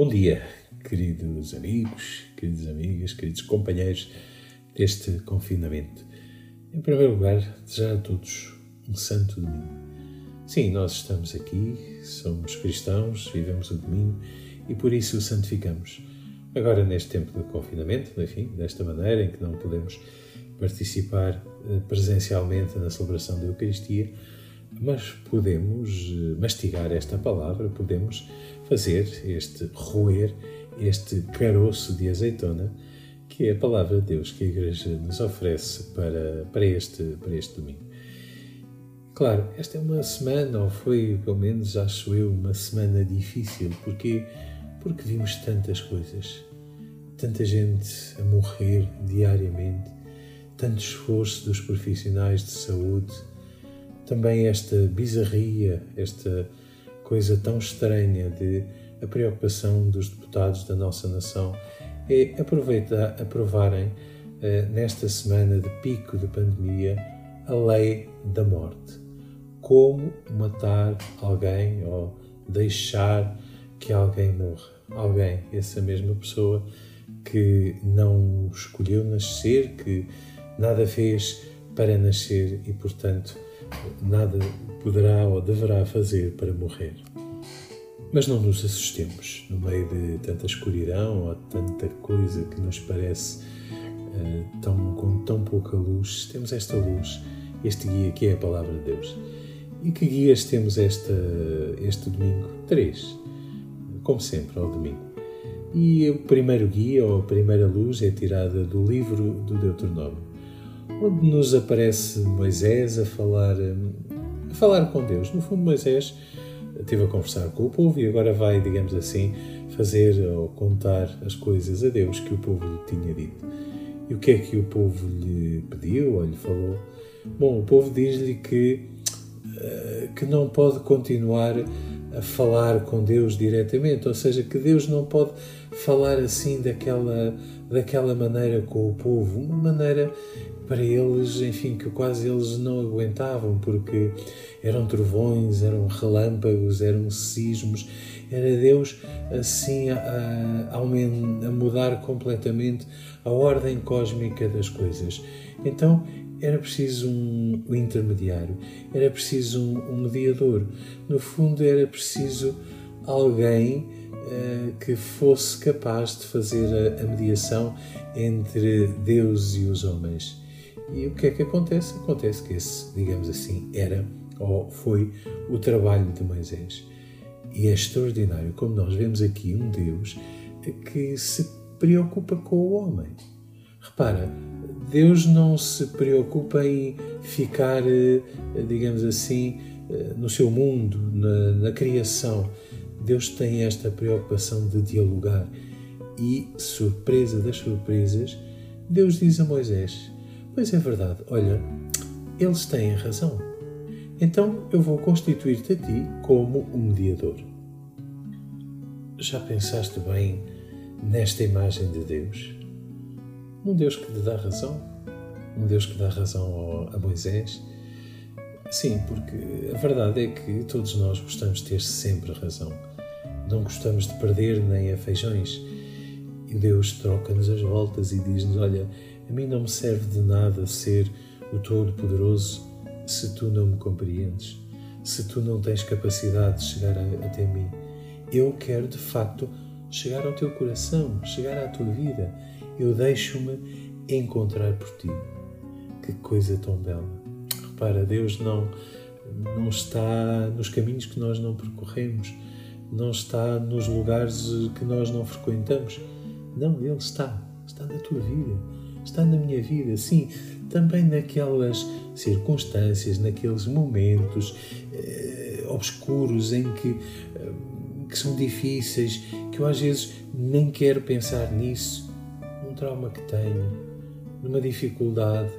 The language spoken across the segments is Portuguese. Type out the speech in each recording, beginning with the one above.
Bom dia, queridos amigos, queridas amigas, queridos companheiros deste confinamento. Em primeiro lugar, desejar a todos um santo domingo. Sim, nós estamos aqui, somos cristãos, vivemos o domingo e por isso o santificamos. Agora, neste tempo de confinamento, enfim, desta maneira em que não podemos participar eh, presencialmente na celebração da Eucaristia, mas podemos eh, mastigar esta palavra, podemos fazer este roer, este caroço de azeitona, que é a palavra de Deus que a Igreja nos oferece para, para, este, para este domingo. Claro, esta é uma semana, ou foi pelo menos, acho eu, uma semana difícil, porque, porque vimos tantas coisas, tanta gente a morrer diariamente, tanto esforço dos profissionais de saúde, também esta bizarria, esta coisa tão estranha de a preocupação dos deputados da nossa nação é aproveitar, aprovarem eh, nesta semana de pico de pandemia a lei da morte. Como matar alguém ou deixar que alguém morra. Alguém, essa mesma pessoa que não escolheu nascer, que nada fez para nascer e, portanto, nada poderá ou deverá fazer para morrer. Mas não nos assustemos no meio de tanta escuridão ou tanta coisa que nos parece uh, tão, com tão pouca luz. Temos esta luz, este guia que é a palavra de Deus. E que guias temos esta, este domingo? Três, como sempre, ao domingo. E o primeiro guia ou a primeira luz é tirada do livro do Deuteronômio onde nos aparece Moisés a falar, a falar com Deus. No fundo, Moisés esteve a conversar com o povo e agora vai, digamos assim, fazer ou contar as coisas a Deus que o povo lhe tinha dito. E o que é que o povo lhe pediu ou lhe falou? Bom, o povo diz-lhe que, eh, que não pode continuar a falar com Deus diretamente, ou seja, que Deus não pode falar assim daquela, daquela maneira com o povo, uma maneira para eles, enfim, que quase eles não aguentavam, porque eram trovões, eram relâmpagos, eram sismos, era Deus assim a, a, a mudar completamente a ordem cósmica das coisas. Então era preciso um, um intermediário, era preciso um, um, mediador. No fundo, era preciso alguém uh, que fosse capaz de fazer a mediação entre Deus e os homens. E o que é que acontece? Acontece que esse, digamos assim, era ou foi o trabalho de Moisés. E é extraordinário como nós vemos aqui um Deus que se preocupa com o homem. Repara, Deus não se preocupa em ficar, eh, digamos assim, eh, no seu mundo, na, na criação. Deus tem esta preocupação de dialogar. E, surpresa das surpresas, Deus diz a Moisés: Pois é verdade, olha, eles têm razão. Então eu vou constituir-te a ti como um mediador. Já pensaste bem nesta imagem de Deus? Um Deus que te dá razão? Um Deus que dá razão a Moisés? Sim, porque a verdade é que todos nós gostamos de ter sempre razão. Não gostamos de perder nem a feijões. E Deus troca-nos as voltas e diz-nos: Olha, a mim não me serve de nada ser o Todo-Poderoso se tu não me compreendes, se tu não tens capacidade de chegar a, até mim. Eu quero de facto chegar ao teu coração, chegar à tua vida. Eu deixo-me encontrar por ti. Que coisa tão bela. Repara, Deus não, não está nos caminhos que nós não percorremos, não está nos lugares que nós não frequentamos. Não, Ele está, está na tua vida está na minha vida, sim, também naquelas circunstâncias, naqueles momentos eh, obscuros em que, eh, que são difíceis, que eu às vezes nem quero pensar nisso, num trauma que tenho, numa dificuldade,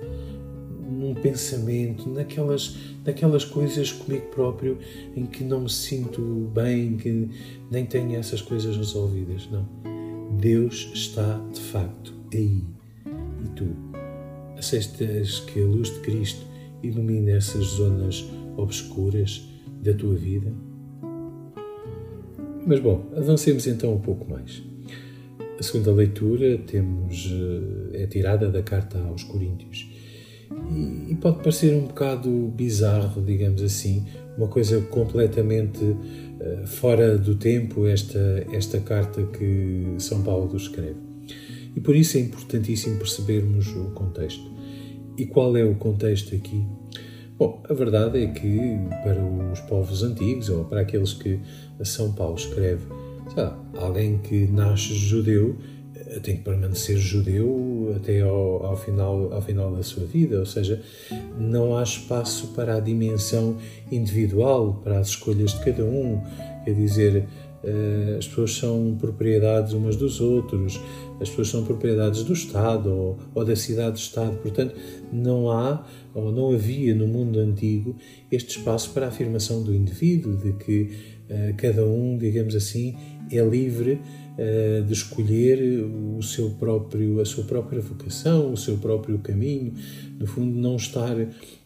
num pensamento, naquelas, naquelas coisas comigo próprio em que não me sinto bem, que nem tenho essas coisas resolvidas. Não. Deus está de facto aí e tu aceitas que a luz de Cristo ilumine essas zonas obscuras da tua vida? Mas bom, avancemos então um pouco mais. A segunda leitura temos é tirada da carta aos Coríntios e, pode parecer um bocado bizarro, digamos assim, uma coisa completamente uh, fora do tempo esta esta carta que São Paulo escreve. E por isso é importantíssimo percebermos o contexto. E qual é o contexto aqui? Bom, a verdade é que para os povos antigos ou para aqueles que São Paulo escreve, lá, alguém que nasce judeu eh, tem que permanecer judeu até ao, ao, final, ao final da sua vida, ou seja, não há espaço para a dimensão individual, para as escolhas de cada um, quer dizer, as pessoas são propriedades umas dos outros, as pessoas são propriedades do Estado ou, ou da cidade-Estado, portanto, não há ou não havia no mundo antigo este espaço para a afirmação do indivíduo, de que uh, cada um, digamos assim, é livre uh, de escolher o seu próprio, a sua própria vocação, o seu próprio caminho, no fundo, não estar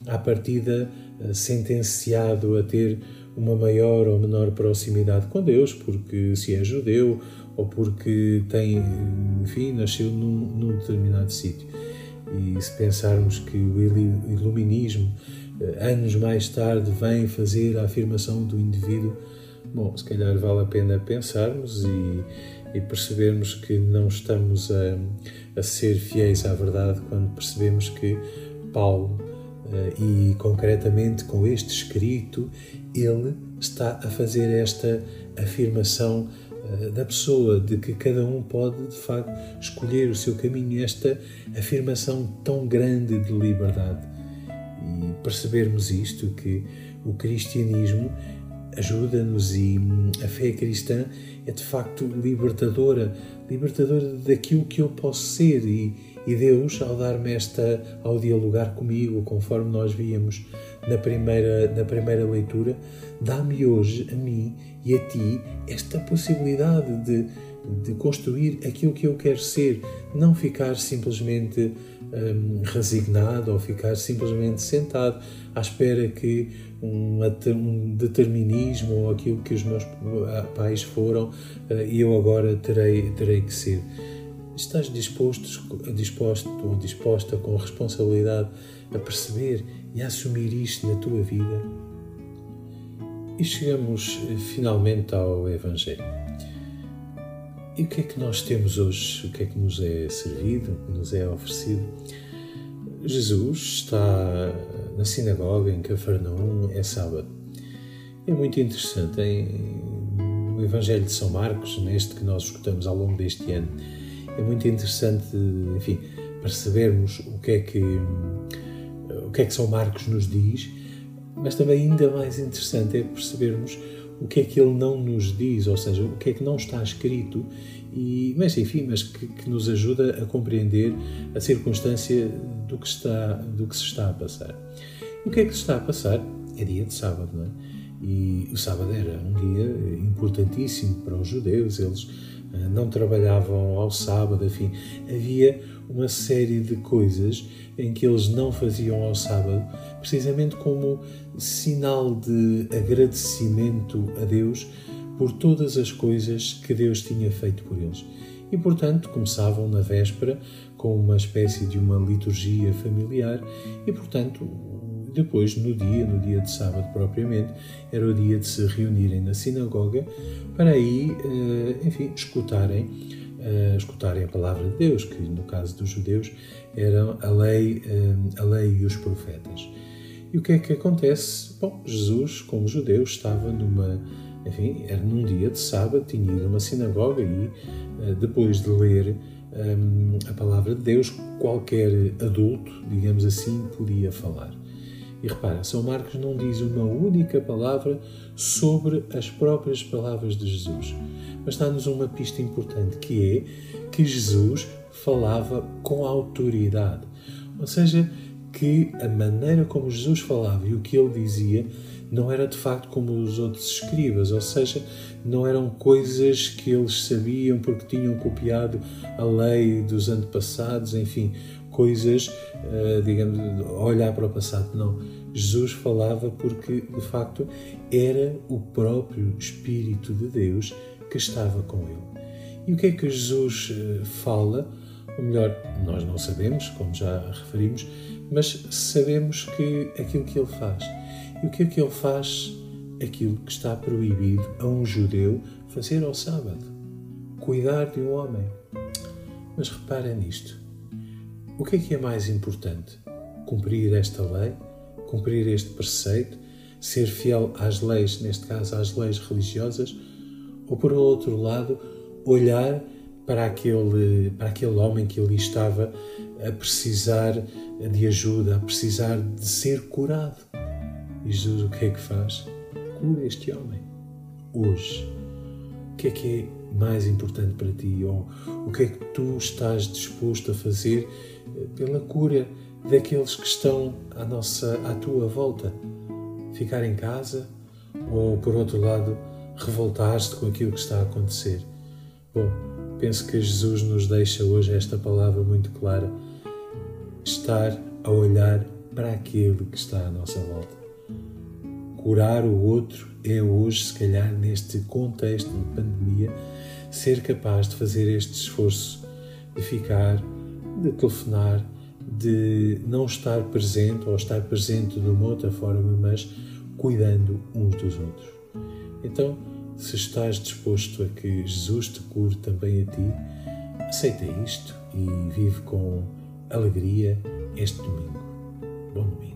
à partida uh, sentenciado a ter uma maior ou menor proximidade com Deus, porque se é judeu ou porque tem, enfim, nasceu num, num determinado sítio. E se pensarmos que o iluminismo, eh, anos mais tarde, vem fazer a afirmação do indivíduo, bom, se calhar vale a pena pensarmos e, e percebermos que não estamos a, a ser fiéis à verdade quando percebemos que Paulo e concretamente com este escrito, ele está a fazer esta afirmação eh, da pessoa, de que cada um pode de facto escolher o seu caminho, esta afirmação tão grande de liberdade. E percebermos isto, que o cristianismo ajuda-nos e hum, a fé cristã é de facto libertadora, libertadora daquilo que eu posso ser e, e Deus, ao dar-me esta, ao dialogar comigo, conforme nós víamos na primeira, na primeira leitura, dá-me hoje, a mim e a ti, esta possibilidade de, de construir aquilo que eu quero ser, não ficar simplesmente hum, resignado ou ficar simplesmente sentado à espera que um, um, determinismo ou aquilo que os meus pais foram, e eu agora terei, terei que ser. Estás disposto, disposto ou disposta com responsabilidade a perceber e a assumir isto na tua vida? E chegamos eh, finalmente ao Evangelho. E o que é que nós temos hoje? O que é que nos é servido? O que nos é oferecido? Jesus está na sinagoga em Cafarnaum, é sábado. É muito interessante. Em, no Evangelho de São Marcos, neste que nós escutamos ao longo deste ano, é muito interessante, enfim, percebermos o que é que o que é que São Marcos nos diz, mas também ainda mais interessante é percebermos o que é que ele não nos diz, ou seja, o que é que não está escrito, e, mas enfim, mas que, que nos ajuda a compreender a circunstância do que, está, do que se está a passar. o que é que se está a passar? É dia de sábado, não é? E o sábado era um dia importantíssimo para os judeus, eles não trabalhavam ao sábado, enfim, havia uma série de coisas em que eles não faziam ao sábado, precisamente como sinal de agradecimento a Deus por todas as coisas que Deus tinha feito por eles. E, portanto, começavam na véspera com uma espécie de uma liturgia familiar e, portanto, depois, no dia, no dia de sábado propriamente, era o dia de se reunirem na sinagoga para aí, eh, enfim, escutarem, eh, escutarem a palavra de Deus, que no caso dos judeus eram a lei, eh, a lei e os profetas. E o que é que acontece? Bom, Jesus, como judeu, estava numa, enfim, era num dia de sábado, tinha ido a uma sinagoga e depois de ler a palavra de Deus, qualquer adulto, digamos assim, podia falar. E repara, São Marcos não diz uma única palavra sobre as próprias palavras de Jesus, mas dá-nos uma pista importante que é que Jesus falava com autoridade. Ou seja, que a maneira como Jesus falava e o que ele dizia não era de facto como os outros escribas, ou seja, não eram coisas que eles sabiam porque tinham copiado a lei dos antepassados, enfim, coisas, uh, digamos, olhar para o passado. Não. Jesus falava porque, de facto, era o próprio Espírito de Deus que estava com ele. E o que é que Jesus uh, fala? Ou melhor, nós não sabemos, como já referimos, mas sabemos que aquilo que ele faz. E o que é que ele faz? Aquilo que está proibido a um judeu fazer ao sábado: cuidar de um homem. Mas repara nisto. O que é que é mais importante? Cumprir esta lei? Cumprir este preceito? Ser fiel às leis, neste caso às leis religiosas? Ou, por outro lado, olhar para aquele, para aquele homem que ali estava a precisar de ajuda, a precisar de ser curado? E Jesus o que é que faz? Cura este homem. Hoje. O que é que é mais importante para ti? Ou o que é que tu estás disposto a fazer eh, pela cura daqueles que estão à, nossa, à tua volta? Ficar em casa? Ou, por outro lado, revoltar-te com aquilo que está a acontecer? Bom, penso que Jesus nos deixa hoje esta palavra muito clara: estar a olhar para aquele que está à nossa volta. Curar o outro é hoje, se calhar, neste contexto de pandemia, ser capaz de fazer este esforço de ficar, de telefonar, de não estar presente ou estar presente de uma outra forma, mas cuidando uns dos outros. Então, se estás disposto a que Jesus te cure também a ti, aceita isto e vive com alegria este domingo. Bom domingo.